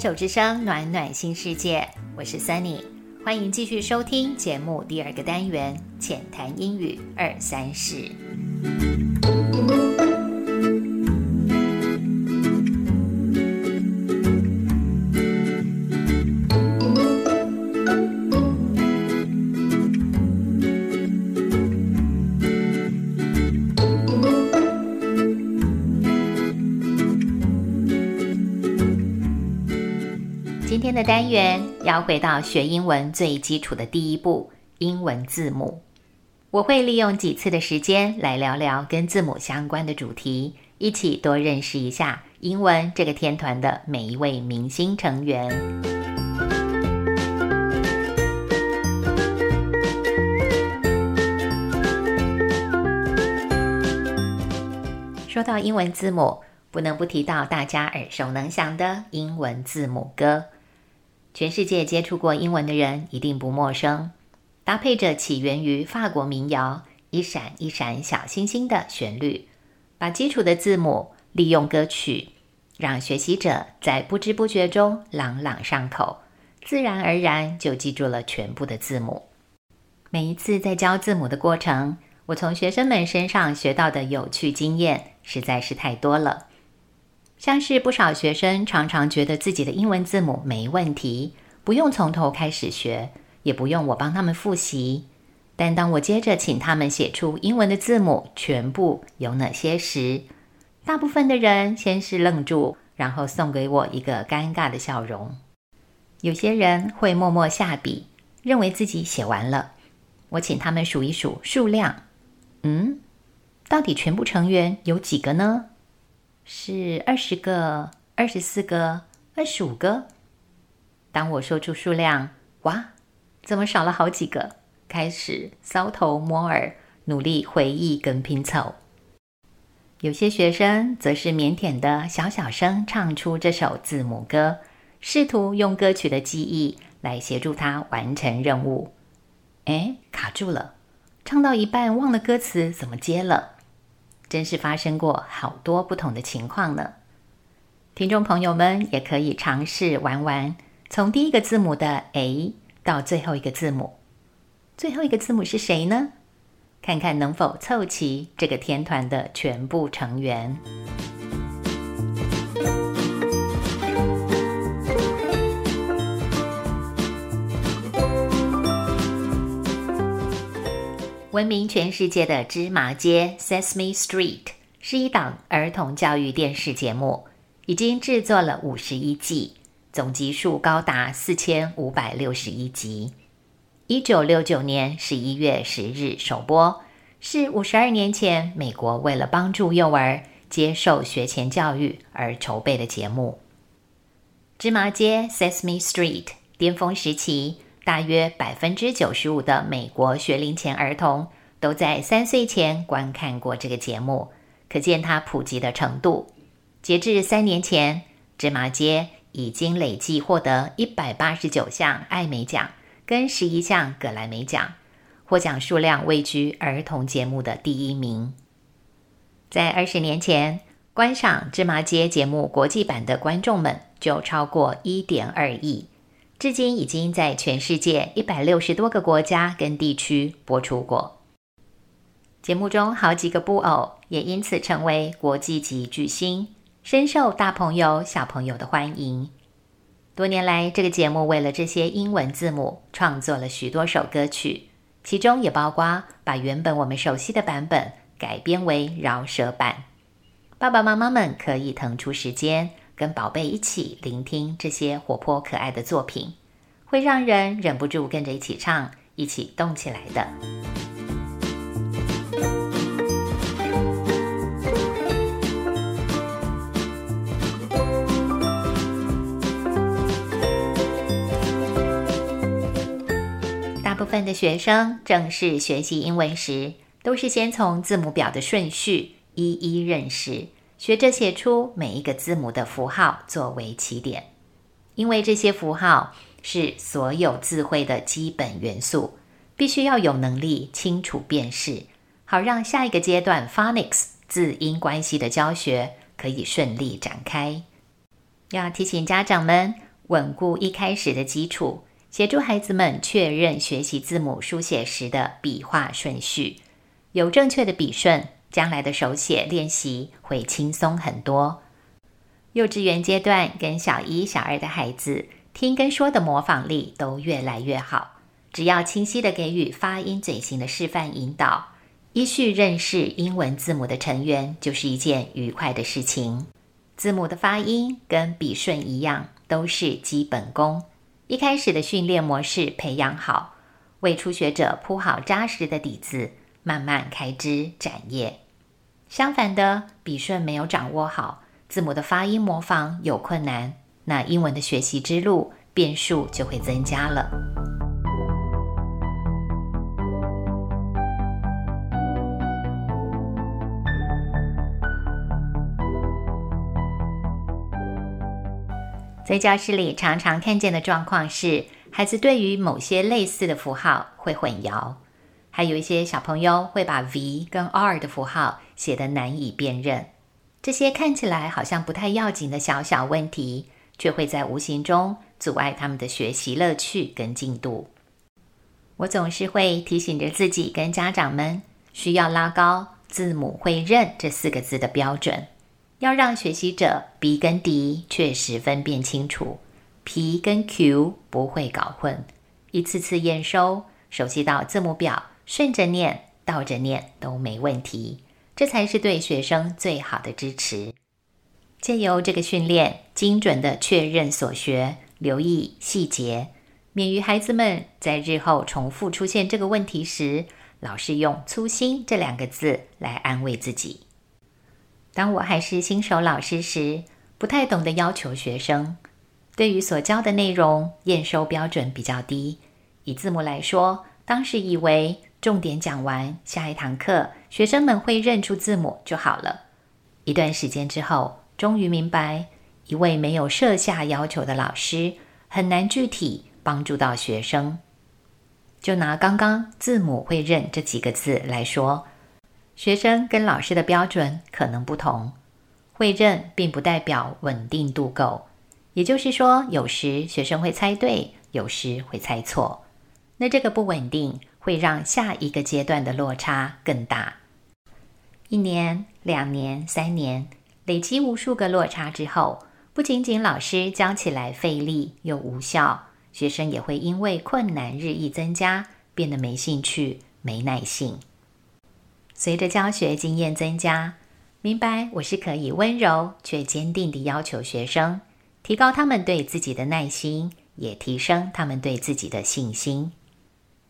手之声，暖暖新世界，我是 Sunny，欢迎继续收听节目第二个单元浅谈英语二三事。的单元要回到学英文最基础的第一步——英文字母。我会利用几次的时间来聊聊跟字母相关的主题，一起多认识一下英文这个天团的每一位明星成员。说到英文字母，不能不提到大家耳熟能详的英文字母歌。全世界接触过英文的人一定不陌生，搭配着起源于法国民谣《一闪一闪小星星》的旋律，把基础的字母利用歌曲，让学习者在不知不觉中朗朗上口，自然而然就记住了全部的字母。每一次在教字母的过程，我从学生们身上学到的有趣经验实在是太多了。像是不少学生常常觉得自己的英文字母没问题，不用从头开始学，也不用我帮他们复习。但当我接着请他们写出英文的字母全部有哪些时，大部分的人先是愣住，然后送给我一个尴尬的笑容。有些人会默默下笔，认为自己写完了。我请他们数一数数量，嗯，到底全部成员有几个呢？是二十个、二十四个、二十五个。当我说出数量，哇，怎么少了好几个？开始搔头摸耳，努力回忆跟拼凑。有些学生则是腼腆的小小声唱出这首字母歌，试图用歌曲的记忆来协助他完成任务。哎，卡住了，唱到一半忘了歌词，怎么接了？真是发生过好多不同的情况呢。听众朋友们也可以尝试玩玩，从第一个字母的 A 到最后一个字母，最后一个字母是谁呢？看看能否凑齐这个天团的全部成员。闻名全世界的《芝麻街》（Sesame Street） 是一档儿童教育电视节目，已经制作了五十一季，总集数高达四千五百六十一集。一九六九年十一月十日首播，是五十二年前美国为了帮助幼儿接受学前教育而筹备的节目。《芝麻街》（Sesame Street） 巅峰时期。大约百分之九十五的美国学龄前儿童都在三岁前观看过这个节目，可见它普及的程度。截至三年前，芝麻街已经累计获得一百八十九项艾美奖跟十一项葛莱美奖，获奖数量位居儿童节目的第一名。在二十年前，观赏芝麻街节目国际版的观众们就超过一点二亿。至今已经在全世界一百六十多个国家跟地区播出过。节目中好几个布偶也因此成为国际级巨星，深受大朋友小朋友的欢迎。多年来，这个节目为了这些英文字母创作了许多首歌曲，其中也包括把原本我们熟悉的版本改编为饶舌版。爸爸妈妈们可以腾出时间。跟宝贝一起聆听这些活泼可爱的作品，会让人忍不住跟着一起唱，一起动起来的。大部分的学生正式学习英文时，都是先从字母表的顺序一一认识。学着写出每一个字母的符号作为起点，因为这些符号是所有字汇的基本元素，必须要有能力清楚辨识，好让下一个阶段 phonics 字音关系的教学可以顺利展开。要提醒家长们，稳固一开始的基础，协助孩子们确认学习字母书写时的笔画顺序。有正确的笔顺，将来的手写练习会轻松很多。幼稚园阶段跟小一、小二的孩子，听跟说的模仿力都越来越好。只要清晰的给予发音嘴型的示范引导，依序认识英文字母的成员，就是一件愉快的事情。字母的发音跟笔顺一样，都是基本功。一开始的训练模式培养好，为初学者铺好扎实的底子，慢慢开枝展叶。相反的，笔顺没有掌握好，字母的发音模仿有困难，那英文的学习之路变数就会增加了。在教室里常常看见的状况是，孩子对于某些类似的符号会混淆，还有一些小朋友会把 V 跟 R 的符号写得难以辨认。这些看起来好像不太要紧的小小问题，却会在无形中阻碍他们的学习乐趣跟进度。我总是会提醒着自己跟家长们，需要拉高字母会认这四个字的标准。要让学习者 B 跟 D 确实分辨清楚，P 跟 Q 不会搞混，一次次验收，熟悉到字母表顺着念、倒着念都没问题，这才是对学生最好的支持。借由这个训练，精准的确认所学，留意细节，免于孩子们在日后重复出现这个问题时，老是用粗心这两个字来安慰自己。当我还是新手老师时，不太懂得要求学生。对于所教的内容，验收标准比较低。以字母来说，当时以为重点讲完，下一堂课学生们会认出字母就好了。一段时间之后，终于明白，一位没有设下要求的老师，很难具体帮助到学生。就拿刚刚字母会认这几个字来说。学生跟老师的标准可能不同，会认并不代表稳定度够。也就是说，有时学生会猜对，有时会猜错。那这个不稳定会让下一个阶段的落差更大。一年、两年、三年，累积无数个落差之后，不仅仅老师教起来费力又无效，学生也会因为困难日益增加，变得没兴趣、没耐性。随着教学经验增加，明白我是可以温柔却坚定地要求学生，提高他们对自己的耐心，也提升他们对自己的信心。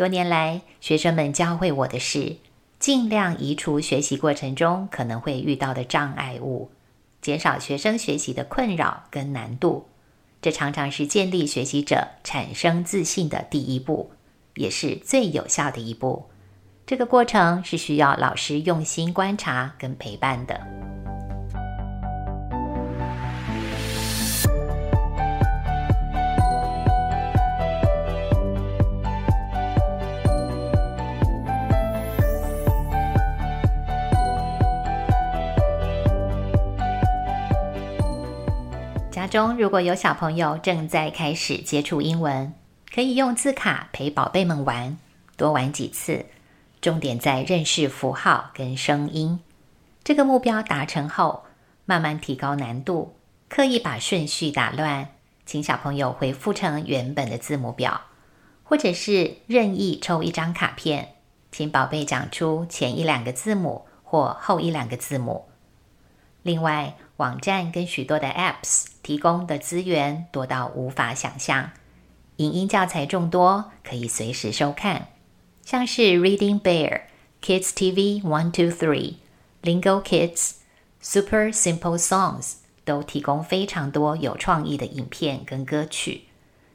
多年来，学生们教会我的是，尽量移除学习过程中可能会遇到的障碍物，减少学生学习的困扰跟难度。这常常是建立学习者产生自信的第一步，也是最有效的一步。这个过程是需要老师用心观察跟陪伴的。中如果有小朋友正在开始接触英文，可以用字卡陪宝贝们玩，多玩几次。重点在认识符号跟声音。这个目标达成后，慢慢提高难度，刻意把顺序打乱，请小朋友回复成原本的字母表，或者是任意抽一张卡片，请宝贝讲出前一两个字母或后一两个字母。另外，网站跟许多的 Apps 提供的资源多到无法想象，影音教材众多，可以随时收看。像是 Reading Bear、Kids TV One Two Three、Lingo Kids、Super Simple Songs 都提供非常多有创意的影片跟歌曲，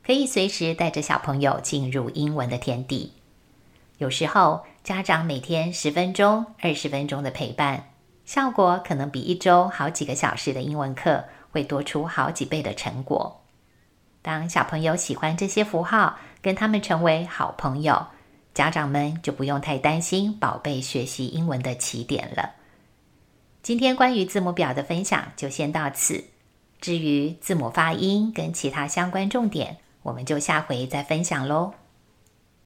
可以随时带着小朋友进入英文的天地。有时候家长每天十分钟、二十分钟的陪伴，效果可能比一周好几个小时的英文课会多出好几倍的成果。当小朋友喜欢这些符号，跟他们成为好朋友。家长们就不用太担心宝贝学习英文的起点了。今天关于字母表的分享就先到此。至于字母发音跟其他相关重点，我们就下回再分享喽。